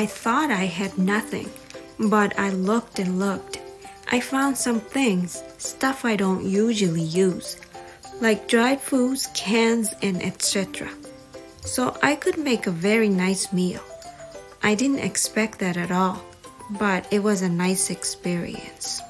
I thought I had nothing, but I looked and looked. I found some things, stuff I don't usually use, like dried foods, cans, and etc. So I could make a very nice meal. I didn't expect that at all, but it was a nice experience.